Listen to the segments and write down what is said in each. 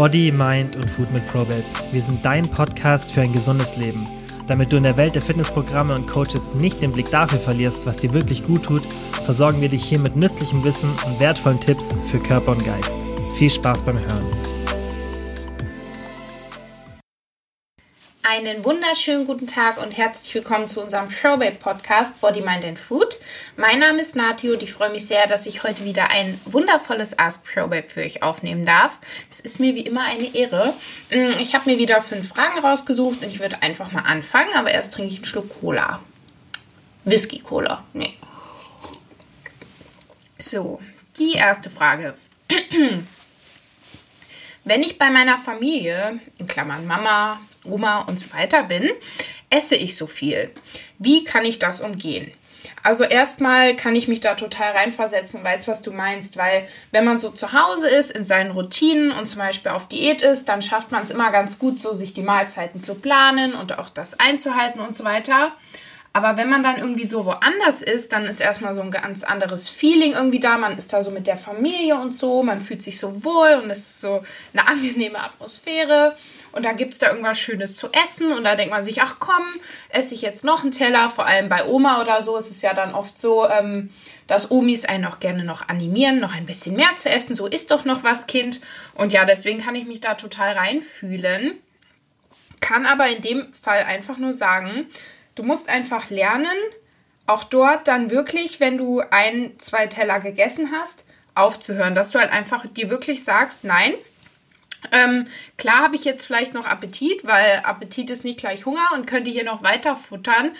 Body, Mind und Food mit Probabe. Wir sind dein Podcast für ein gesundes Leben. Damit du in der Welt der Fitnessprogramme und Coaches nicht den Blick dafür verlierst, was dir wirklich gut tut, versorgen wir dich hier mit nützlichem Wissen und wertvollen Tipps für Körper und Geist. Viel Spaß beim Hören. Einen wunderschönen guten Tag und herzlich willkommen zu unserem Showbabe Podcast Body, Mind and Food. Mein Name ist Nati und ich freue mich sehr, dass ich heute wieder ein wundervolles Ask Showbabe für euch aufnehmen darf. Es ist mir wie immer eine Ehre. Mm, ich habe mir wieder fünf Fragen rausgesucht und ich würde einfach mal anfangen, aber erst trinke ich einen Schluck Cola. Whisky Cola. Nee. So, die erste Frage. Wenn ich bei meiner Familie, in Klammern Mama, Oma und so weiter bin, esse ich so viel. Wie kann ich das umgehen? Also erstmal kann ich mich da total reinversetzen und weiß, was du meinst, weil wenn man so zu Hause ist, in seinen Routinen und zum Beispiel auf Diät ist, dann schafft man es immer ganz gut, so sich die Mahlzeiten zu planen und auch das einzuhalten und so weiter. Aber wenn man dann irgendwie so woanders ist, dann ist erstmal so ein ganz anderes Feeling irgendwie da. Man ist da so mit der Familie und so, man fühlt sich so wohl und es ist so eine angenehme Atmosphäre. Und dann gibt es da irgendwas Schönes zu essen und da denkt man sich, ach komm, esse ich jetzt noch einen Teller. Vor allem bei Oma oder so ist es ja dann oft so, ähm, dass Omis einen auch gerne noch animieren, noch ein bisschen mehr zu essen. So ist doch noch was, Kind. Und ja, deswegen kann ich mich da total reinfühlen. Kann aber in dem Fall einfach nur sagen, Du musst einfach lernen, auch dort dann wirklich, wenn du ein, zwei Teller gegessen hast, aufzuhören. Dass du halt einfach dir wirklich sagst, nein, ähm, klar habe ich jetzt vielleicht noch Appetit, weil Appetit ist nicht gleich Hunger und könnte hier noch weiter futtern.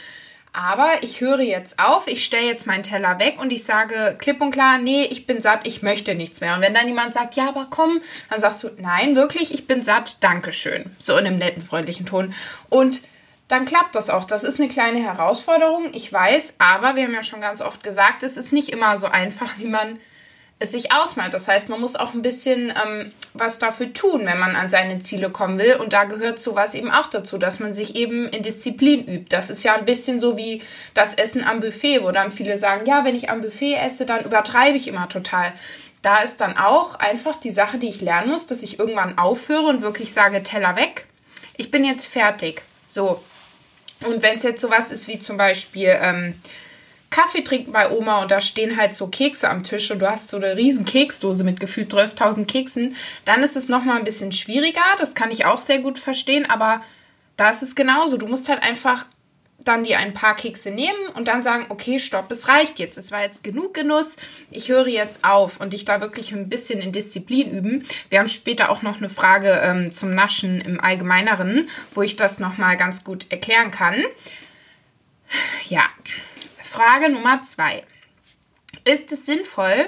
Aber ich höre jetzt auf, ich stelle jetzt meinen Teller weg und ich sage klipp und klar, nee, ich bin satt, ich möchte nichts mehr. Und wenn dann jemand sagt, ja, aber komm, dann sagst du, nein, wirklich, ich bin satt, Dankeschön. So in einem netten, freundlichen Ton. Und dann klappt das auch. Das ist eine kleine Herausforderung, ich weiß, aber wir haben ja schon ganz oft gesagt, es ist nicht immer so einfach, wie man es sich ausmalt. Das heißt, man muss auch ein bisschen ähm, was dafür tun, wenn man an seine Ziele kommen will. Und da gehört sowas eben auch dazu, dass man sich eben in Disziplin übt. Das ist ja ein bisschen so wie das Essen am Buffet, wo dann viele sagen, ja, wenn ich am Buffet esse, dann übertreibe ich immer total. Da ist dann auch einfach die Sache, die ich lernen muss, dass ich irgendwann aufhöre und wirklich sage, Teller weg. Ich bin jetzt fertig. So, und wenn es jetzt sowas ist wie zum Beispiel ähm, Kaffee trinken bei Oma und da stehen halt so Kekse am Tisch und du hast so eine riesen Keksdose mit gefühlt 12.000 Keksen, dann ist es nochmal ein bisschen schwieriger. Das kann ich auch sehr gut verstehen, aber da ist es genauso. Du musst halt einfach dann die ein paar Kekse nehmen und dann sagen, okay, stopp, es reicht jetzt. Es war jetzt genug Genuss. Ich höre jetzt auf und dich da wirklich ein bisschen in Disziplin üben. Wir haben später auch noch eine Frage ähm, zum Naschen im Allgemeineren, wo ich das nochmal ganz gut erklären kann. Ja, Frage Nummer zwei. Ist es sinnvoll,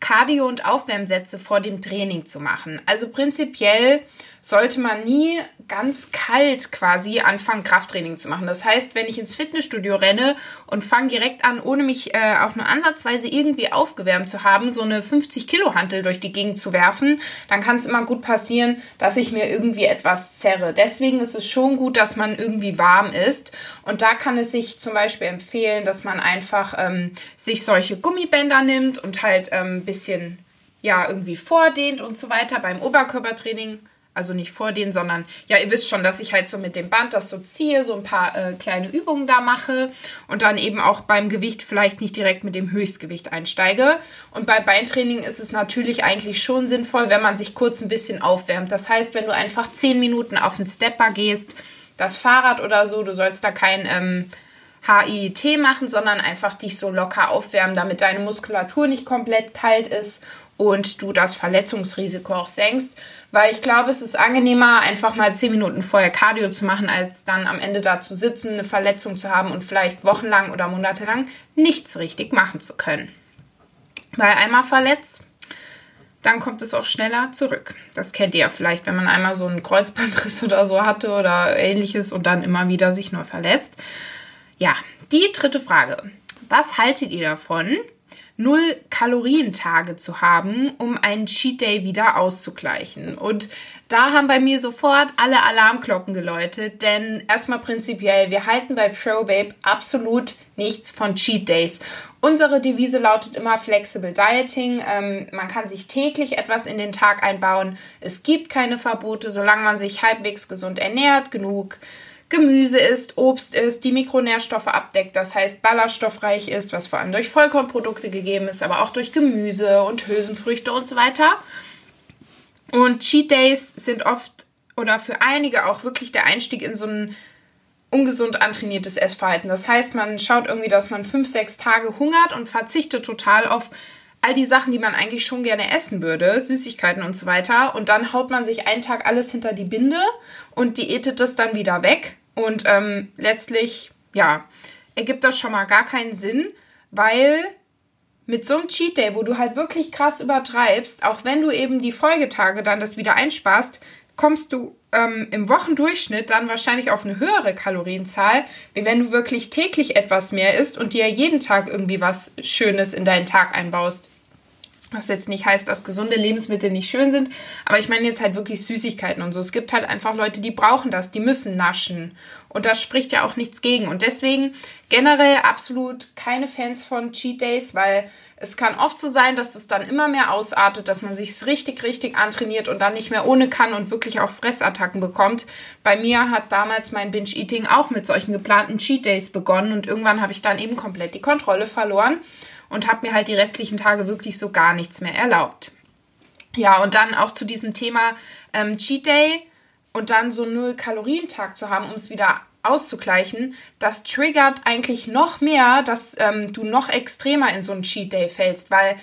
Cardio- und Aufwärmsätze vor dem Training zu machen? Also prinzipiell sollte man nie ganz kalt quasi anfangen, Krafttraining zu machen. Das heißt, wenn ich ins Fitnessstudio renne und fange direkt an, ohne mich äh, auch nur ansatzweise irgendwie aufgewärmt zu haben, so eine 50 Kilo Hantel durch die Gegend zu werfen, dann kann es immer gut passieren, dass ich mir irgendwie etwas zerre. Deswegen ist es schon gut, dass man irgendwie warm ist. Und da kann es sich zum Beispiel empfehlen, dass man einfach ähm, sich solche Gummibänder nimmt und halt ein ähm, bisschen ja irgendwie vordehnt und so weiter beim Oberkörpertraining also nicht vor denen, sondern ja, ihr wisst schon, dass ich halt so mit dem Band das so ziehe, so ein paar äh, kleine Übungen da mache und dann eben auch beim Gewicht vielleicht nicht direkt mit dem Höchstgewicht einsteige. Und bei Beintraining ist es natürlich eigentlich schon sinnvoll, wenn man sich kurz ein bisschen aufwärmt. Das heißt, wenn du einfach 10 Minuten auf den Stepper gehst, das Fahrrad oder so, du sollst da kein ähm, HIIT machen, sondern einfach dich so locker aufwärmen, damit deine Muskulatur nicht komplett kalt ist und du das Verletzungsrisiko auch senkst. Weil ich glaube, es ist angenehmer, einfach mal zehn Minuten vorher Cardio zu machen, als dann am Ende da zu sitzen, eine Verletzung zu haben und vielleicht wochenlang oder monatelang nichts richtig machen zu können. Weil einmal verletzt, dann kommt es auch schneller zurück. Das kennt ihr ja vielleicht, wenn man einmal so einen Kreuzbandriss oder so hatte oder ähnliches und dann immer wieder sich neu verletzt. Ja, die dritte Frage. Was haltet ihr davon, null Kalorientage zu haben, um einen Cheat Day wieder auszugleichen. Und da haben bei mir sofort alle Alarmglocken geläutet, denn erstmal prinzipiell, wir halten bei ProBabe absolut nichts von Cheat Days. Unsere Devise lautet immer Flexible Dieting. Ähm, man kann sich täglich etwas in den Tag einbauen. Es gibt keine Verbote, solange man sich halbwegs gesund ernährt, genug Gemüse isst, Obst isst, die Mikronährstoffe abdeckt, das heißt ballaststoffreich ist, was vor allem durch Vollkornprodukte gegeben ist, aber auch durch Gemüse und Hülsenfrüchte und so weiter. Und Cheat Days sind oft oder für einige auch wirklich der Einstieg in so ein ungesund antrainiertes Essverhalten. Das heißt, man schaut irgendwie, dass man fünf, sechs Tage hungert und verzichtet total auf all die Sachen, die man eigentlich schon gerne essen würde, Süßigkeiten und so weiter. Und dann haut man sich einen Tag alles hinter die Binde und diätet das dann wieder weg. Und ähm, letztlich, ja, ergibt das schon mal gar keinen Sinn, weil mit so einem Cheat Day, wo du halt wirklich krass übertreibst, auch wenn du eben die Folgetage dann das wieder einsparst, kommst du ähm, im Wochendurchschnitt dann wahrscheinlich auf eine höhere Kalorienzahl, wie wenn du wirklich täglich etwas mehr isst und dir jeden Tag irgendwie was Schönes in deinen Tag einbaust. Was jetzt nicht heißt, dass gesunde Lebensmittel nicht schön sind, aber ich meine jetzt halt wirklich Süßigkeiten und so. Es gibt halt einfach Leute, die brauchen das, die müssen naschen. Und da spricht ja auch nichts gegen. Und deswegen generell absolut keine Fans von Cheat Days, weil es kann oft so sein, dass es dann immer mehr ausartet, dass man sich richtig, richtig antrainiert und dann nicht mehr ohne kann und wirklich auch Fressattacken bekommt. Bei mir hat damals mein Binge-Eating auch mit solchen geplanten Cheat Days begonnen und irgendwann habe ich dann eben komplett die Kontrolle verloren und habe mir halt die restlichen Tage wirklich so gar nichts mehr erlaubt. Ja, und dann auch zu diesem Thema ähm, Cheat Day und dann so null Kalorientag zu haben, um es wieder auszugleichen, das triggert eigentlich noch mehr, dass ähm, du noch extremer in so einen Cheat Day fällst, weil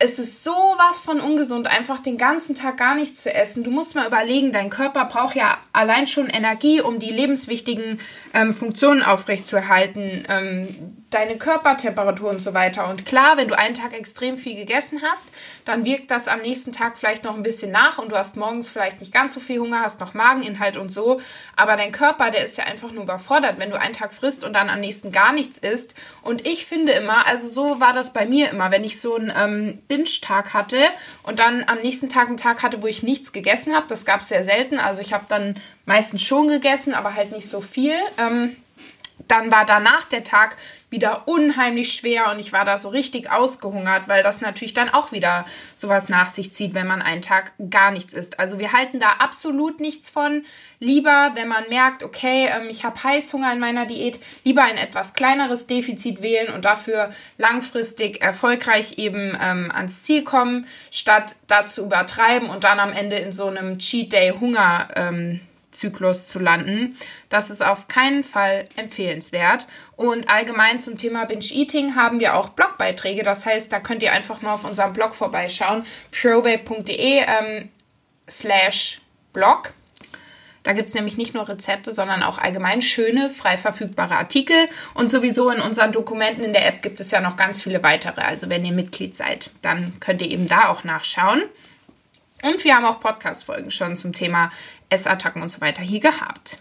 es ist sowas von ungesund, einfach den ganzen Tag gar nichts zu essen. Du musst mal überlegen, dein Körper braucht ja allein schon Energie, um die lebenswichtigen ähm, Funktionen aufrechtzuerhalten. Ähm, deine Körpertemperatur und so weiter. Und klar, wenn du einen Tag extrem viel gegessen hast, dann wirkt das am nächsten Tag vielleicht noch ein bisschen nach und du hast morgens vielleicht nicht ganz so viel Hunger, hast noch Mageninhalt und so. Aber dein Körper, der ist ja einfach nur überfordert, wenn du einen Tag frisst und dann am nächsten gar nichts isst. Und ich finde immer, also so war das bei mir immer, wenn ich so einen ähm, Binge-Tag hatte und dann am nächsten Tag einen Tag hatte, wo ich nichts gegessen habe, das gab es sehr selten. Also ich habe dann meistens schon gegessen, aber halt nicht so viel. Ähm, dann war danach der Tag wieder unheimlich schwer und ich war da so richtig ausgehungert, weil das natürlich dann auch wieder sowas nach sich zieht, wenn man einen Tag gar nichts isst. Also wir halten da absolut nichts von. Lieber, wenn man merkt, okay, ähm, ich habe Heißhunger in meiner Diät, lieber ein etwas kleineres Defizit wählen und dafür langfristig erfolgreich eben ähm, ans Ziel kommen, statt da zu übertreiben und dann am Ende in so einem Cheat Day Hunger ähm, Zyklus zu landen. Das ist auf keinen Fall empfehlenswert. Und allgemein zum Thema Binge-Eating haben wir auch Blogbeiträge. Das heißt, da könnt ihr einfach mal auf unserem Blog vorbeischauen. probabe.de ähm, slash blog. Da gibt es nämlich nicht nur Rezepte, sondern auch allgemein schöne, frei verfügbare Artikel. Und sowieso in unseren Dokumenten in der App gibt es ja noch ganz viele weitere. Also wenn ihr Mitglied seid, dann könnt ihr eben da auch nachschauen. Und wir haben auch Podcast-Folgen schon zum Thema Essattacken und so weiter hier gehabt.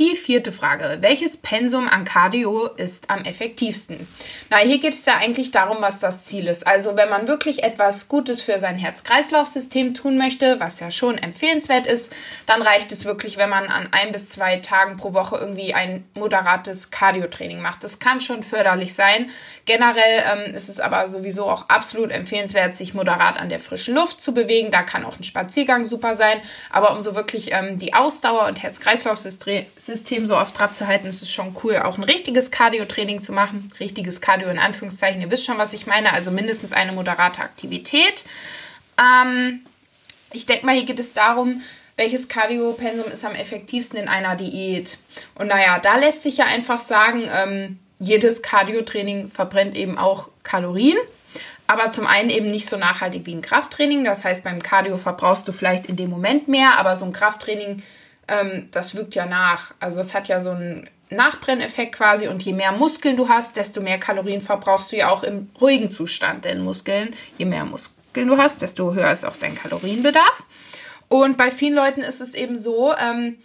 Die vierte Frage. Welches Pensum an Cardio ist am effektivsten? Na, hier geht es ja eigentlich darum, was das Ziel ist. Also, wenn man wirklich etwas Gutes für sein Herz-Kreislauf-System tun möchte, was ja schon empfehlenswert ist, dann reicht es wirklich, wenn man an ein bis zwei Tagen pro Woche irgendwie ein moderates Cardio-Training macht. Das kann schon förderlich sein. Generell ähm, ist es aber sowieso auch absolut empfehlenswert, sich moderat an der frischen Luft zu bewegen. Da kann auch ein Spaziergang super sein. Aber um so wirklich ähm, die Ausdauer und Herz-Kreislauf-System System so auf Trab zu halten, ist es schon cool, auch ein richtiges Cardio-Training zu machen. Richtiges Cardio in Anführungszeichen. Ihr wisst schon, was ich meine. Also mindestens eine moderate Aktivität. Ähm, ich denke mal, hier geht es darum, welches Cardio-Pensum ist am effektivsten in einer Diät. Und naja, da lässt sich ja einfach sagen, ähm, jedes Cardio-Training verbrennt eben auch Kalorien. Aber zum einen eben nicht so nachhaltig wie ein Krafttraining. Das heißt, beim Cardio verbrauchst du vielleicht in dem Moment mehr, aber so ein Krafttraining ähm, das wirkt ja nach. Also es hat ja so einen Nachbrenneffekt quasi und je mehr Muskeln du hast, desto mehr Kalorien verbrauchst du ja auch im ruhigen Zustand. Denn Muskeln, je mehr Muskeln du hast, desto höher ist auch dein Kalorienbedarf. Und bei vielen Leuten ist es eben so, ähm,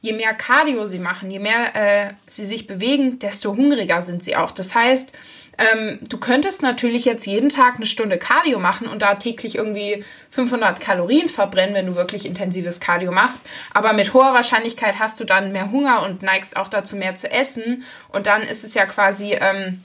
je mehr Cardio sie machen, je mehr äh, sie sich bewegen, desto hungriger sind sie auch. Das heißt, Ähm, du könntest natürlich jetzt jeden Tag eine Stunde Cardio machen und da täglich irgendwie 500 Kalorien verbrennen, wenn du wirklich intensives Cardio machst. Aber mit hoher Wahrscheinlichkeit hast du dann mehr Hunger und neigst auch dazu, mehr zu essen. Und dann ist es ja quasi ähm,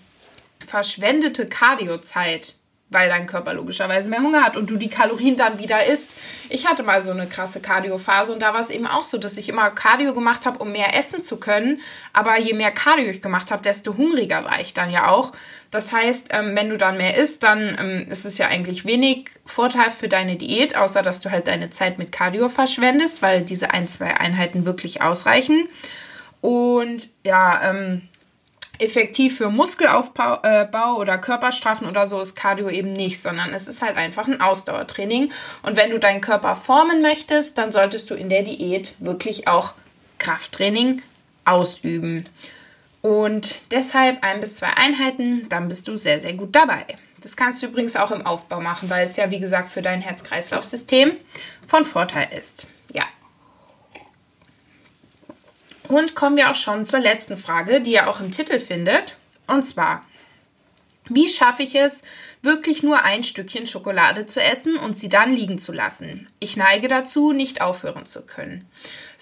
verschwendete Cardiozeit weil dein Körper logischerweise mehr Hunger hat und du die Kalorien dann wieder isst. Ich hatte mal so eine krasse Cardio-Phase und da war es eben auch so, dass ich immer Cardio gemacht habe, um mehr essen zu können. Aber je mehr Cardio ich gemacht habe, desto hungriger war ich dann ja auch. Das heißt, ähm, wenn du dann mehr isst, dann ähm, ist es ja eigentlich wenig Vorteil für deine Diät, außer dass du halt deine Zeit mit Cardio verschwendest, weil diese ein, zwei Einheiten wirklich ausreichen. Und ja, ähm, effektiv für Muskelaufbau äh, oder Körperstraffen oder so ist Cardio eben nicht, sondern es ist halt einfach ein Ausdauertraining. Und wenn du deinen Körper formen möchtest, dann solltest du in der Diät wirklich auch Krafttraining ausüben. Und deshalb ein bis zwei Einheiten, dann bist du sehr, sehr gut dabei. Das kannst du übrigens auch im Aufbau machen, weil es ja, wie gesagt, für dein Herz-Kreislauf-System von Vorteil ist. Ja. Und kommen wir auch schon zur letzten Frage, die ihr auch im Titel findet. Und zwar, wie schaffe ich es, wirklich nur ein Stückchen Schokolade zu essen und sie dann liegen zu lassen? Ich neige dazu, nicht aufhören zu können.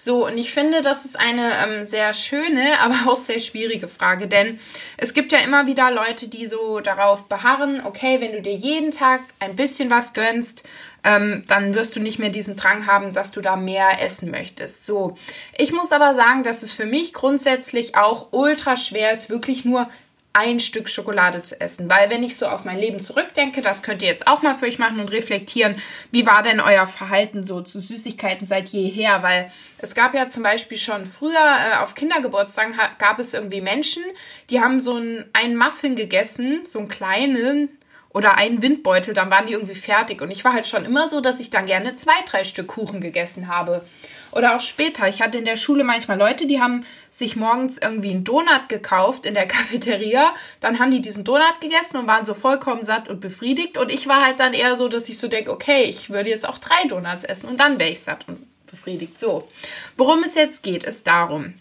So, und ich finde, das ist eine ähm, sehr schöne, aber auch sehr schwierige Frage, denn es gibt ja immer wieder Leute, die so darauf beharren, okay, wenn du dir jeden Tag ein bisschen was gönnst, ähm, dann wirst du nicht mehr diesen Drang haben, dass du da mehr essen möchtest. So, ich muss aber sagen, dass es für mich grundsätzlich auch ultra schwer ist, wirklich nur ein Stück Schokolade zu essen. Weil wenn ich so auf mein Leben zurückdenke, das könnt ihr jetzt auch mal für euch machen und reflektieren, wie war denn euer Verhalten so zu Süßigkeiten seit jeher? Weil es gab ja zum Beispiel schon früher äh, auf Kindergeburtstagen gab es irgendwie Menschen, die haben so einen, einen Muffin gegessen, so einen kleinen, oder einen Windbeutel, dann waren die irgendwie fertig. Und ich war halt schon immer so, dass ich dann gerne zwei, drei Stück Kuchen gegessen habe. Oder auch später. Ich hatte in der Schule manchmal Leute, die haben sich morgens irgendwie einen Donut gekauft in der Cafeteria. Dann haben die diesen Donut gegessen und waren so vollkommen satt und befriedigt. Und ich war halt dann eher so, dass ich so denke, okay, ich würde jetzt auch drei Donuts essen und dann wäre ich satt und befriedigt. So. Worum es jetzt geht, ist darum.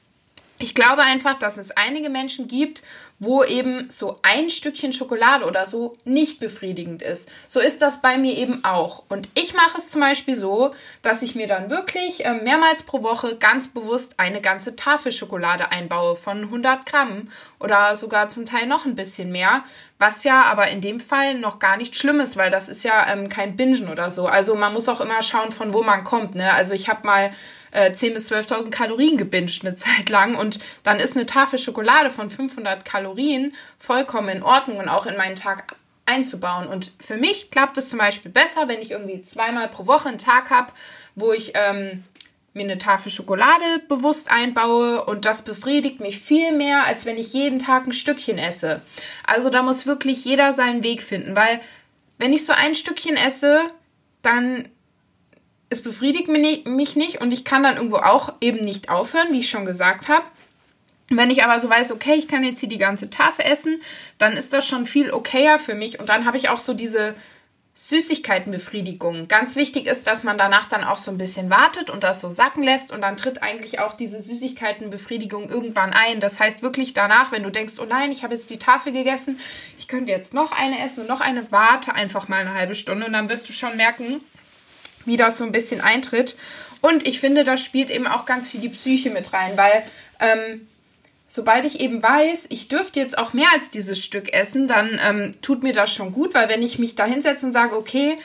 Ich glaube einfach, dass es einige Menschen gibt, wo eben so ein Stückchen Schokolade oder so nicht befriedigend ist. So ist das bei mir eben auch. Und ich mache es zum Beispiel so, dass ich mir dann wirklich äh, mehrmals pro Woche ganz bewusst eine ganze Tafel Schokolade einbaue von 100 Gramm oder sogar zum Teil noch ein bisschen mehr. Was ja aber in dem Fall noch gar nicht schlimm ist, weil das ist ja ähm, kein Bingen oder so. Also man muss auch immer schauen, von wo man kommt. Ne? Also ich habe mal äh, 10.000 bis 12.000 Kalorien gebinged eine Zeit lang und dann ist eine Tafel Schokolade von 500 Kalorien vollkommen in Ordnung und auch in meinen Tag einzubauen. Und für mich klappt es zum Beispiel besser, wenn ich irgendwie zweimal pro Woche einen Tag habe, wo ich ähm, mir eine Tafel Schokolade bewusst einbaue und das befriedigt mich viel mehr, als wenn ich jeden Tag ein Stückchen esse. Also da muss wirklich jeder seinen Weg finden, weil wenn ich so ein Stückchen esse, dann es befriedigt mich nicht und ich kann dann irgendwo auch eben nicht aufhören, wie ich schon gesagt habe. Wenn ich aber so weiß, okay, ich kann jetzt hier die ganze Tafel essen, dann ist das schon viel okayer für mich und dann habe ich auch so diese Süßigkeitenbefriedigung. Ganz wichtig ist, dass man danach dann auch so ein bisschen wartet und das so sacken lässt und dann tritt eigentlich auch diese Süßigkeitenbefriedigung irgendwann ein. Das heißt wirklich danach, wenn du denkst, oh nein, ich habe jetzt die Tafel gegessen, ich könnte jetzt noch eine essen und noch eine, warte einfach mal eine halbe Stunde und dann wirst du schon merken, wie das so ein bisschen eintritt. Und ich finde, da spielt eben auch ganz viel die Psyche mit rein, weil ähm, sobald ich eben weiß, ich dürfte jetzt auch mehr als dieses Stück essen, dann ähm, tut mir das schon gut, weil wenn ich mich da hinsetze und sage, okay,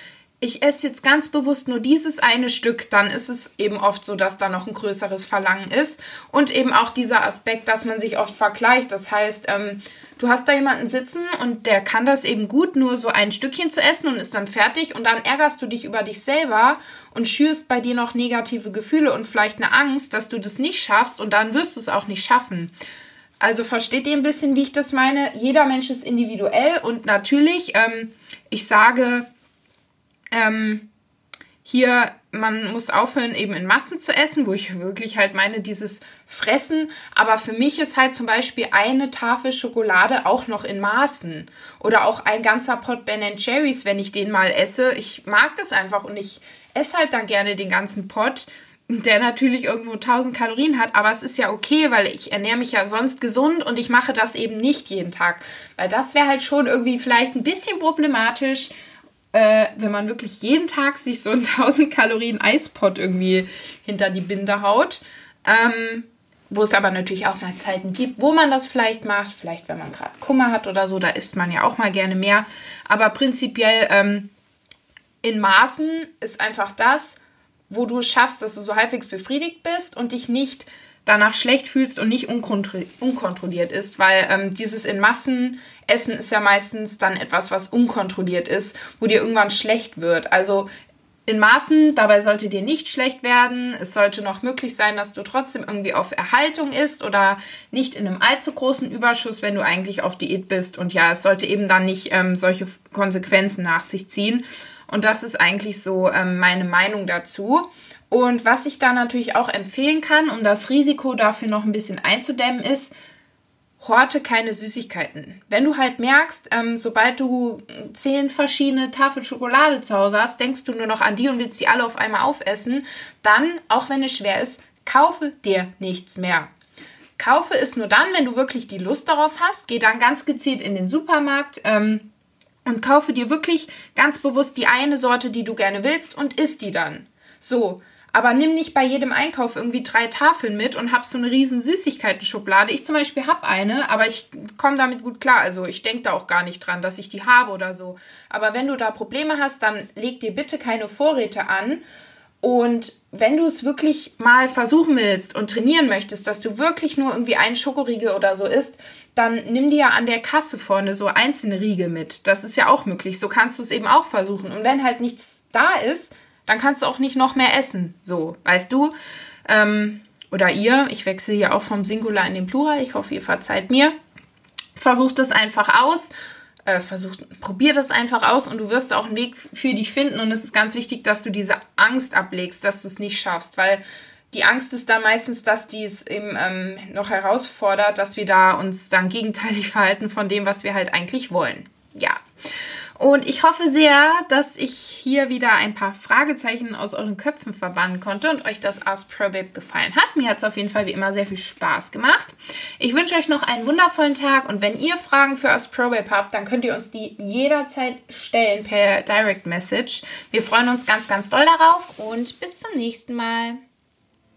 ich esse jetzt ganz bewusst nur dieses eine Stück, dann ist es eben oft so, dass da noch ein größeres Verlangen ist. Und eben auch dieser Aspekt, dass man sich oft vergleicht. Das heißt, ähm, du hast da jemanden sitzen und der kann das eben gut, nur so ein Stückchen zu essen und ist dann fertig und dann ärgerst du dich über dich selber und schürst bei dir noch negative Gefühle und vielleicht eine Angst, dass du das nicht schaffst und dann wirst du es auch nicht schaffen. Also versteht ihr ein bisschen, wie ich das meine? Jeder Mensch ist individuell und natürlich, ähm, ich sage, ähm, hier, man muss aufhören, eben in Massen zu essen, wo ich wirklich halt meine, dieses Fressen. Aber für mich ist halt zum Beispiel eine Tafel Schokolade auch noch in Maßen. Oder auch ein ganzer Pot Ben Cherries, wenn ich den mal esse. Ich mag das einfach und ich esse halt dann gerne den ganzen Pot. der natürlich irgendwo 1000 Kalorien hat, aber es ist ja okay, weil ich ernähre mich ja sonst gesund und ich mache das eben nicht jeden Tag, weil das wäre halt schon irgendwie vielleicht ein bisschen problematisch, äh, wenn man wirklich jeden Tag sich so einen 1000 Kalorien Eispot irgendwie hinter die Binde haut. Ähm, wo es aber natürlich auch mal Zeiten gibt, wo man das vielleicht macht. Vielleicht, wenn man gerade Kummer hat oder so, da isst man ja auch mal gerne mehr. Aber prinzipiell ähm, in Maßen ist einfach das, wo du schaffst, dass du so halbwegs befriedigt bist und dich nicht danach schlecht fühlst und nicht unkontrolliert ist, weil ähm, dieses in Massen Essen ist ja meistens dann etwas, was unkontrolliert ist, wo dir irgendwann schlecht wird. Also in Maßen, dabei sollte dir nicht schlecht werden. Es sollte noch möglich sein, dass du trotzdem irgendwie auf Erhaltung isst oder nicht in einem allzu großen Überschuss, wenn du eigentlich auf Diät bist. Und ja, es sollte eben dann nicht ähm, solche Konsequenzen nach sich ziehen. Und das ist eigentlich so ähm, meine Meinung dazu. Und was ich da natürlich auch empfehlen kann, um das Risiko dafür noch ein bisschen einzudämmen, ist, horte keine Süßigkeiten. Wenn du halt merkst, ähm, sobald du zehn verschiedene Tafel Schokolade zu Hause hast, denkst du nur noch an die und willst die alle auf einmal aufessen, dann, auch wenn es schwer ist, kaufe dir nichts mehr. Kaufe es nur dann, wenn du wirklich die Lust darauf hast. Geh dann ganz gezielt in den Supermarkt ähm, und kaufe dir wirklich ganz bewusst die eine Sorte, die du gerne willst und isst die dann. So, aber nimm nicht bei jedem Einkauf irgendwie drei Tafeln mit und hab so eine riesen Süßigkeiten-Schublade. Ich zum Beispiel hab eine, aber ich komme damit gut klar. Also ich denke da auch gar nicht dran, dass ich die habe oder so. Aber wenn du da Probleme hast, dann leg dir bitte keine Vorräte an. Und wenn du es wirklich mal versuchen willst und trainieren möchtest, dass du wirklich nur irgendwie einen Schokoriegel oder so isst, dann nimm dir an der Kasse vorne so einzelne Riegel mit. Das ist ja auch möglich. So kannst du es eben auch versuchen. Und wenn halt nichts da ist, dann kannst du auch nicht noch mehr essen. So, weißt du? Ähm, oder ihr, ich wechsle hier auch vom Singular in den Plural. Ich hoffe, ihr verzeiht mir. Versucht es einfach aus. Äh, versucht, probier das einfach aus und du wirst auch einen Weg für dich finden. Und es ist ganz wichtig, dass du diese Angst ablegst, dass du es nicht schaffst, weil die Angst ist dann meistens, dass die es eben ähm, noch herausfordert, dass wir da uns dann gegenteilig verhalten von dem, was wir halt eigentlich wollen. Ja. Und ich hoffe sehr, dass ich hier wieder ein paar Fragezeichen aus euren Köpfen verbannen konnte und euch das Ask Pro Babe gefallen hat. Mir hat es auf jeden Fall wie immer sehr viel Spaß gemacht. Ich wünsche euch noch einen wundervollen Tag und wenn ihr Fragen für Ask Pro Babe habt, dann könnt ihr uns die jederzeit stellen per Direct Message. Wir freuen uns ganz, ganz doll darauf und bis zum nächsten Mal.